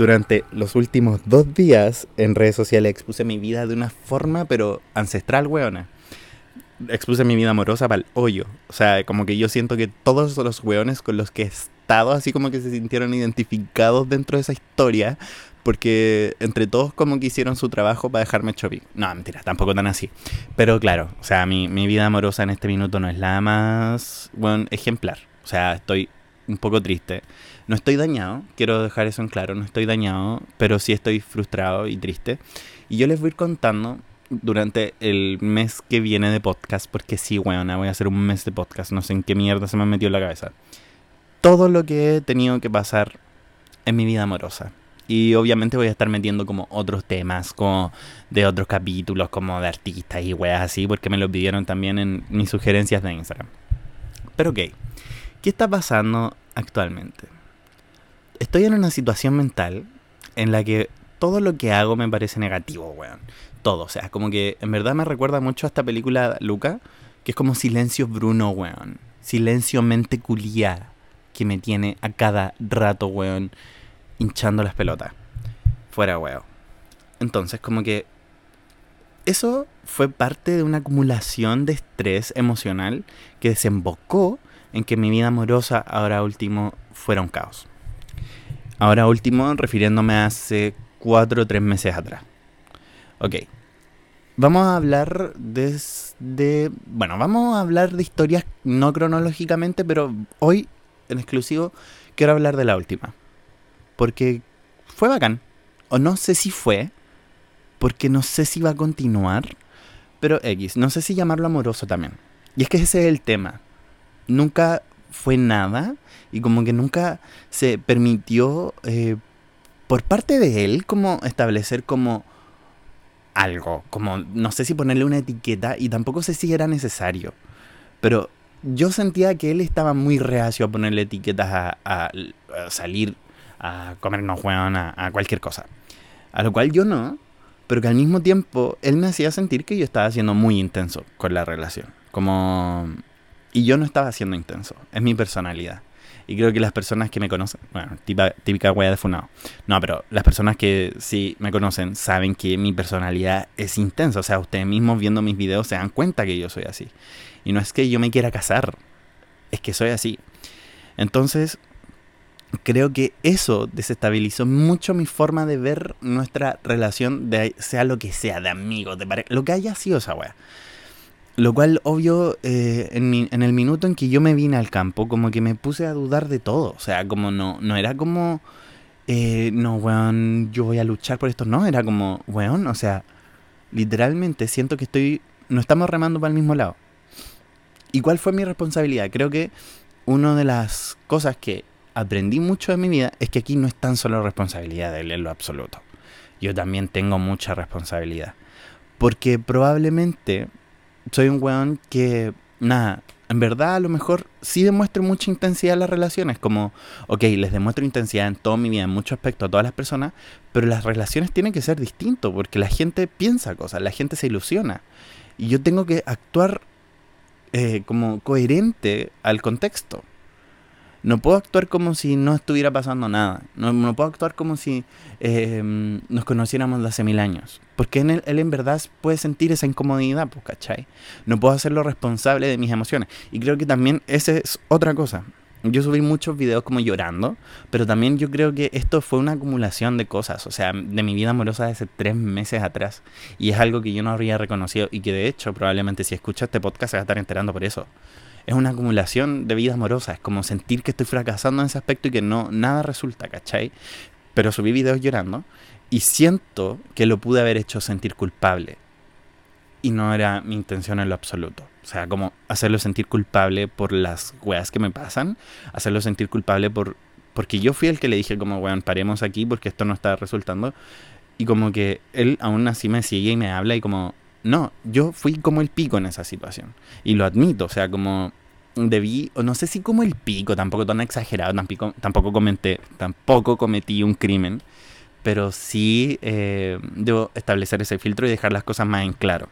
durante los últimos dos días en redes sociales expuse mi vida de una forma, pero ancestral, weona. Expuse mi vida amorosa para el hoyo. O sea, como que yo siento que todos los weones con los que he estado, así como que se sintieron identificados dentro de esa historia, porque entre todos como que hicieron su trabajo para dejarme chopi. No, mentira, tampoco tan así. Pero claro, o sea, mi, mi vida amorosa en este minuto no es la más, bueno, ejemplar. O sea, estoy un poco triste. No estoy dañado, quiero dejar eso en claro, no estoy dañado, pero sí estoy frustrado y triste. Y yo les voy a ir contando durante el mes que viene de podcast, porque sí, bueno, voy a hacer un mes de podcast, no sé en qué mierda se me ha metido en la cabeza. Todo lo que he tenido que pasar en mi vida amorosa. Y obviamente voy a estar metiendo como otros temas, como de otros capítulos, como de artistas y weas así, porque me lo pidieron también en mis sugerencias de Instagram. Pero ok, ¿qué está pasando actualmente? Estoy en una situación mental en la que todo lo que hago me parece negativo, weón. Todo, o sea, como que en verdad me recuerda mucho a esta película Luca, que es como Silencio Bruno, weón. Silencio mente culiada que me tiene a cada rato, weón hinchando las pelotas. Fuera huevo. Entonces, como que eso fue parte de una acumulación de estrés emocional que desembocó en que mi vida amorosa ahora último fuera un caos. Ahora último, refiriéndome a hace cuatro o tres meses atrás. Ok. Vamos a hablar desde... Bueno, vamos a hablar de historias no cronológicamente, pero hoy en exclusivo quiero hablar de la última porque fue bacán. O no sé si fue, porque no sé si va a continuar, pero X, no sé si llamarlo amoroso también. Y es que ese es el tema. Nunca fue nada y como que nunca se permitió eh, por parte de él como establecer como algo, como no sé si ponerle una etiqueta y tampoco sé si era necesario, pero yo sentía que él estaba muy reacio a ponerle etiquetas a, salir a comernos, weón, a, a cualquier cosa. A lo cual yo no, pero que al mismo tiempo él me hacía sentir que yo estaba siendo muy intenso con la relación. Como... Y yo no estaba siendo intenso, es mi personalidad. Y creo que las personas que me conocen, bueno, típica, típica wea de funado. No, pero las personas que sí me conocen saben que mi personalidad es intensa. O sea, ustedes mismos viendo mis videos se dan cuenta que yo soy así. Y no es que yo me quiera casar, es que soy así. Entonces, creo que eso desestabilizó mucho mi forma de ver nuestra relación, de sea lo que sea, de amigos, de pareja, lo que haya sido esa weá. Lo cual, obvio, eh, en, el minuto en que yo me vine al campo, como que me puse a dudar de todo. O sea, como no, no era como, eh, no, weón, yo voy a luchar por esto. No, era como, weón, o sea, literalmente siento que estoy, no estamos remando para el mismo lado. ¿Y cuál fue mi responsabilidad? Creo que una de las cosas que aprendí mucho de mi vida es que aquí no es tan solo responsabilidad de él en lo absoluto. Yo también tengo mucha responsabilidad. Porque probablemente soy un weón que, nada, en verdad a lo mejor sí demuestro mucha intensidad en las relaciones. Como, ok, les demuestro intensidad en toda mi vida, en muchos aspectos a todas las personas, pero las relaciones tienen que ser distintos porque la gente piensa cosas, la gente se ilusiona. Y yo tengo que actuar eh, como coherente al contexto. No puedo actuar como si no estuviera pasando nada. No, puedo actuar como si em, nos conociéramos de hace mil años. Porque él, él, en verdad puede sentir esa incomodidad, pues, ¿cachai? No puedo hacerlo responsable de mis emociones. Y creo que también esa es otra cosa. Yo subí muchos videos como llorando, pero también yo creo que esto fue una acumulación de cosas, o sea, de mi vida amorosa de hace tres meses atrás. Y es algo que yo no habría reconocido y que de hecho probablemente si escuchas este podcast se va a estar enterando por eso es una acumulación de vida amorosa. Es como sentir que estoy fracasando en ese aspecto y que no, nada resulta, ¿cachai? Pero subí videos llorando y siento que lo pude haber hecho sentir culpable. Y no era mi intención en lo absoluto. O sea, como hacerlo sentir culpable por las weas que me pasan, hacerlo sentir culpable por porque yo fui el que le dije como, weón, paremos aquí porque esto no está resultando. Y como que él aún así me sigue y me habla y como, no, yo fui como el pico en esa situación. Y lo admito, o sea, como debí, no sé si como el pico, tampoco tan exagerado, tampoco, tampoco comenté, tampoco cometí un crimen, pero sí eh, debo establecer ese filtro y dejar las cosas más en claro.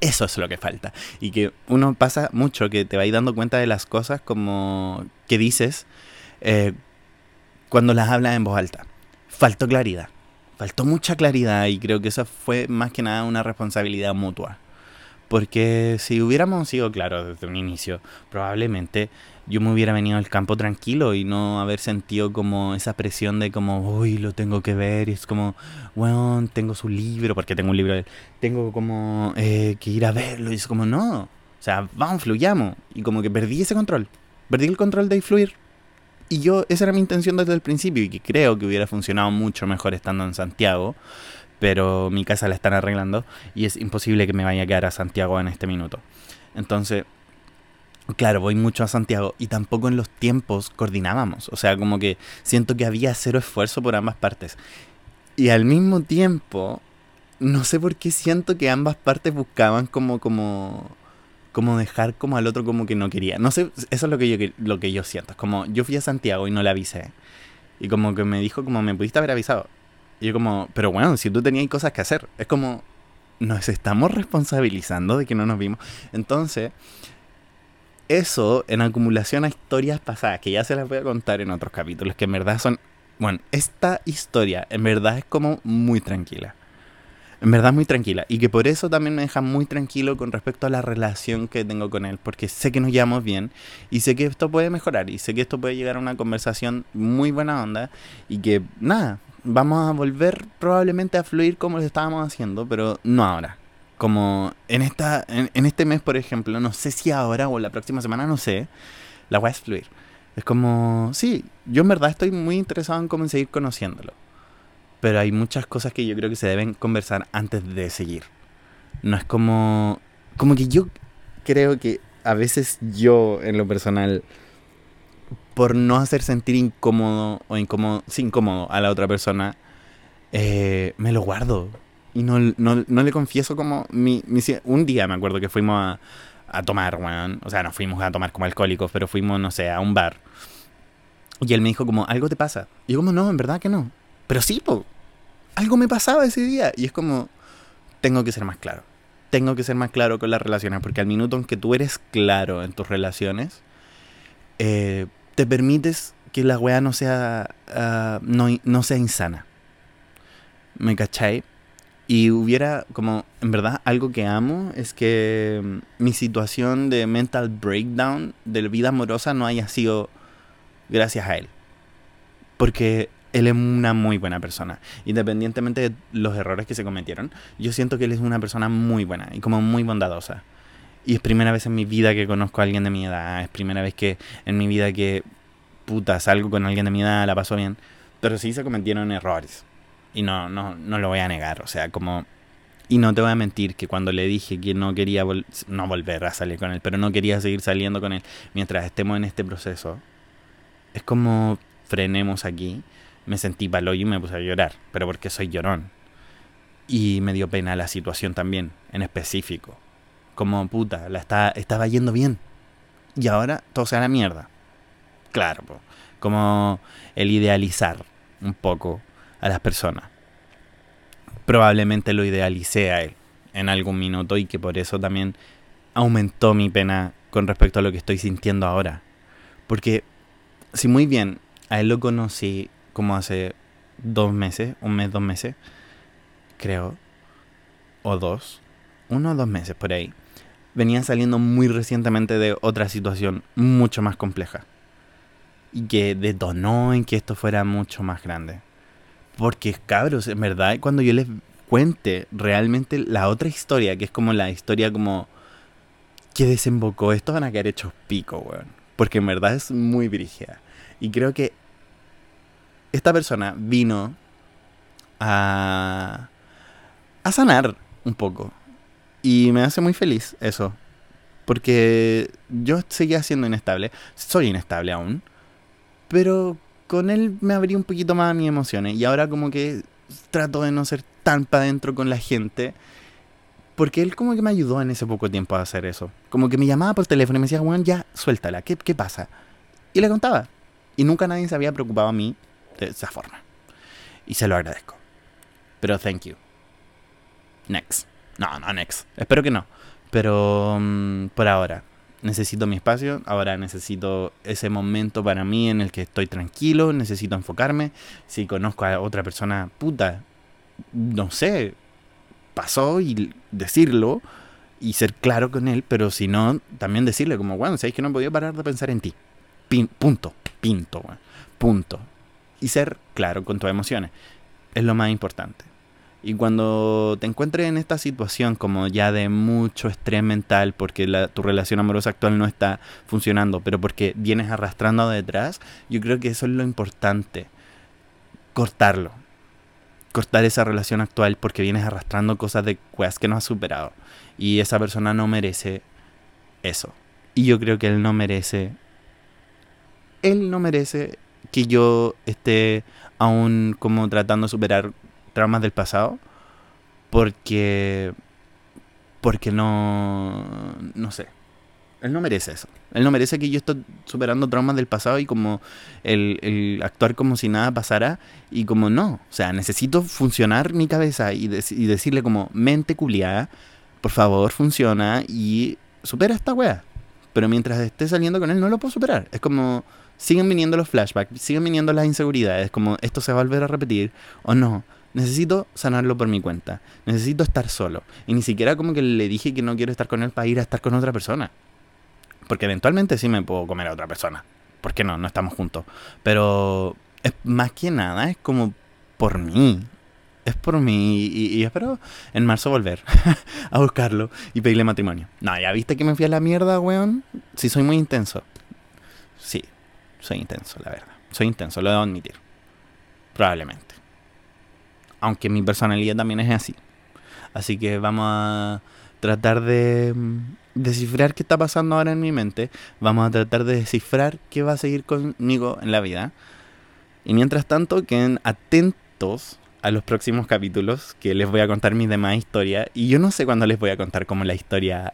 Eso es lo que falta. Y que uno pasa mucho, que te va a ir dando cuenta de las cosas como que dices eh, cuando las hablas en voz alta faltó claridad. Faltó mucha claridad y creo que eso fue más que nada una responsabilidad mutua. Porque si hubiéramos sido claros desde un inicio, probablemente yo me hubiera venido al campo tranquilo y no haber sentido como esa presión de como, uy, lo tengo que ver. Y es como, bueno, tengo su libro, porque tengo un libro de. Tengo como eh, que ir a verlo. Y es como, no. O sea, vamos, fluyamos. Y como que perdí ese control. Perdí el control de fluir. Y yo, esa era mi intención desde el principio y que creo que hubiera funcionado mucho mejor estando en Santiago. Pero mi casa la están arreglando y es imposible que me vaya a quedar a Santiago en este minuto. Entonces, claro, voy mucho a Santiago y tampoco en los tiempos coordinábamos. O sea, como que siento que había cero esfuerzo por ambas partes. Y al mismo tiempo, no sé por qué siento que ambas partes buscaban como, como como dejar como al otro como que no quería. No sé, eso es lo que yo, lo que yo siento. Es como, yo fui a Santiago y no le avisé. Y como que me dijo como, me pudiste haber avisado. Y yo como, pero bueno, si tú tenías cosas que hacer. Es como, nos estamos responsabilizando de que no nos vimos. Entonces, eso en acumulación a historias pasadas, que ya se las voy a contar en otros capítulos, que en verdad son... Bueno, esta historia en verdad es como muy tranquila en verdad muy tranquila y que por eso también me deja muy tranquilo con respecto a la relación que tengo con él, porque sé que nos llevamos bien y sé que esto puede mejorar y sé que esto puede llegar a una conversación muy buena onda y que nada, vamos a volver probablemente a fluir como lo estábamos haciendo, pero no ahora. Como en, esta, en, este mes, por ejemplo, no sé si ahora o la próxima semana, no sé, la voy a fluir. Es como, sí, yo en verdad estoy muy interesado en cómo seguir conociéndolo pero hay muchas cosas que yo creo que se deben conversar antes de seguir. No es como... Como que yo creo que a veces yo, en lo personal, por no hacer sentir incómodo o incómodo, sí, incómodo a la otra persona, eh, me lo guardo. Y no, no, le confieso como mi, Un día me acuerdo que fuimos a, a tomar, weón. O sea, no fuimos a tomar como alcohólicos, pero fuimos, no sé, a un bar. Y él me dijo como, algo te pasa. Y yo como, no, en verdad que no. Pero sí, po, algo me pasaba ese día. Y es como, tengo que ser más claro. Tengo que ser más claro con las relaciones, porque al minuto en que tú eres claro en tus relaciones, eh, te permites que la weá no sea, ah, no, no sea insana. ¿Me cachai? Y hubiera como, en verdad, algo que amo es que mm, mi situación de mental breakdown de vida amorosa no haya sido gracias a él. Porque él es una muy buena persona. Independientemente de los errores que se cometieron, yo siento que él es una persona muy buena y como muy bondadosa. Y es primera vez en mi vida que conozco a alguien de mi edad. Es primera vez que en mi vida que, puta, salgo con alguien de mi edad, la paso bien. Pero sí se cometieron errores. Y no, no, no lo voy a negar. O sea, como... Y no te voy a mentir que cuando le dije que no quería no volver a salir con él, pero no quería seguir saliendo con él mientras estemos en este proceso, es como frenemos aquí me sentí palo y me puse a llorar, pero porque soy llorón. Y me dio pena la situación también, en específico. Como puta, la está, estaba yendo bien. Y ahora todo se da la mierda. Claro, como el idealizar un poco a las personas. Probablemente lo idealicé a él en algún minuto y que por eso también aumentó mi pena con respecto a lo que estoy sintiendo ahora. Porque si muy bien a él lo conocí como hace dos meses, un mes, dos meses, creo, o dos, uno o dos meses por ahí, venía saliendo muy recientemente de otra situación mucho más compleja. Y que detonó en que esto fuera mucho más grande. Porque, cabros, en verdad, cuando yo les cuente realmente la otra historia, que es como la historia como que desembocó, esto van a quedar hechos pico, weón. Porque en verdad es muy brígida. Y creo que esta persona vino a, a sanar un poco. Y me hace muy feliz eso. Porque yo seguía siendo inestable. Soy inestable aún. Pero con él me abrí un poquito más a mis emociones. Y ahora como que trato de no ser tan para adentro con la gente. Porque él como que me ayudó en ese poco tiempo a hacer eso. Como que me llamaba por teléfono y me decía, bueno, ya, suéltala, ¿qué, qué pasa? Y le contaba. Y nunca nadie se había preocupado a mí de esa forma. Y se lo agradezco. Pero thank you. Next. No, no, next. Espero que no. Pero mm, por ahora. necesito mi espacio, ahora necesito ese momento para mí en el que estoy tranquilo, necesito enfocarme. Si conozco a otra persona, puta, no sé, pasó y decirlo y ser claro con él, pero si no, también decirle como, bueno, sabéis que no podido parar de pensar en ti. punto, pinto, punto. Y ser claro con tus emociones. Es lo más importante. Y cuando te encuentres en esta situación como ya de mucho estrés mental porque tu relación amorosa actual no está funcionando, pero porque vienes arrastrando detrás, yo creo que eso es lo importante. Cortarlo. Cortar esa relación actual porque vienes arrastrando cosas de cosas que no has superado. Y esa persona no merece eso. Y yo creo que él no merece... Él no merece que yo esté aún como tratando de superar traumas del pasado porque porque no no sé. Él no merece eso. Él no merece que yo esté superando traumas del pasado y como el, actuar como si nada pasara y como no. O sea necesito funcionar mi cabeza y, y decirle como mente culiada por favor funciona y supera esta wea pero mientras esté saliendo con él no lo puedo superar. Es como siguen viniendo los flashbacks siguen viniendo las inseguridades como esto se va a volver a repetir o no necesito sanarlo por mi cuenta. Necesito estar solo. Y ni siquiera como que le dije que no quiero estar con él para ir a estar con otra persona. Porque eventualmente sí me puedo comer a otra persona. ¿Por qué no? No estamos juntos. Pero más que nada, es como por mí. Es por mí. Y, espero en marzo volver a buscarlo y pedirle matrimonio. No, ya viste que me fui a la mierda, weón. Sí, soy muy intenso. Sí, soy intenso, la verdad. Soy intenso, lo debo admitir. Probablemente aunque mi personalidad también es así. Así que vamos a tratar de mm, descifrar qué está pasando ahora en mi mente. Vamos a tratar de descifrar qué va a seguir conmigo en la vida. Y mientras tanto, queden atentos a los próximos capítulos que les voy a contar mis demás historias. Y yo no sé cuándo les voy a contar como la historia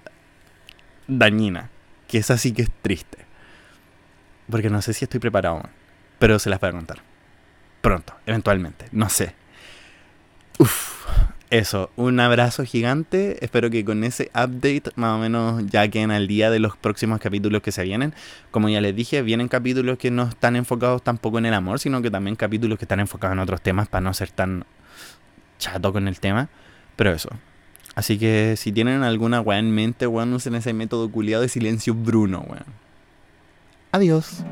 dañina, que es así que es triste. Porque no sé si estoy preparado, pero se las voy a contar. Pronto, eventualmente, no sé. Uf, eso, un abrazo gigante. Espero que con ese update más o menos ya queden al día de los próximos capítulos que se vienen. Como ya les dije, vienen capítulos que no están enfocados tampoco en el amor, sino que también capítulos que están enfocados en otros temas para no ser tan chato con el tema. Pero eso. Así que si tienen alguna weá en mente, weón, usen ese método culiado de silencio Bruno, weón. Adiós.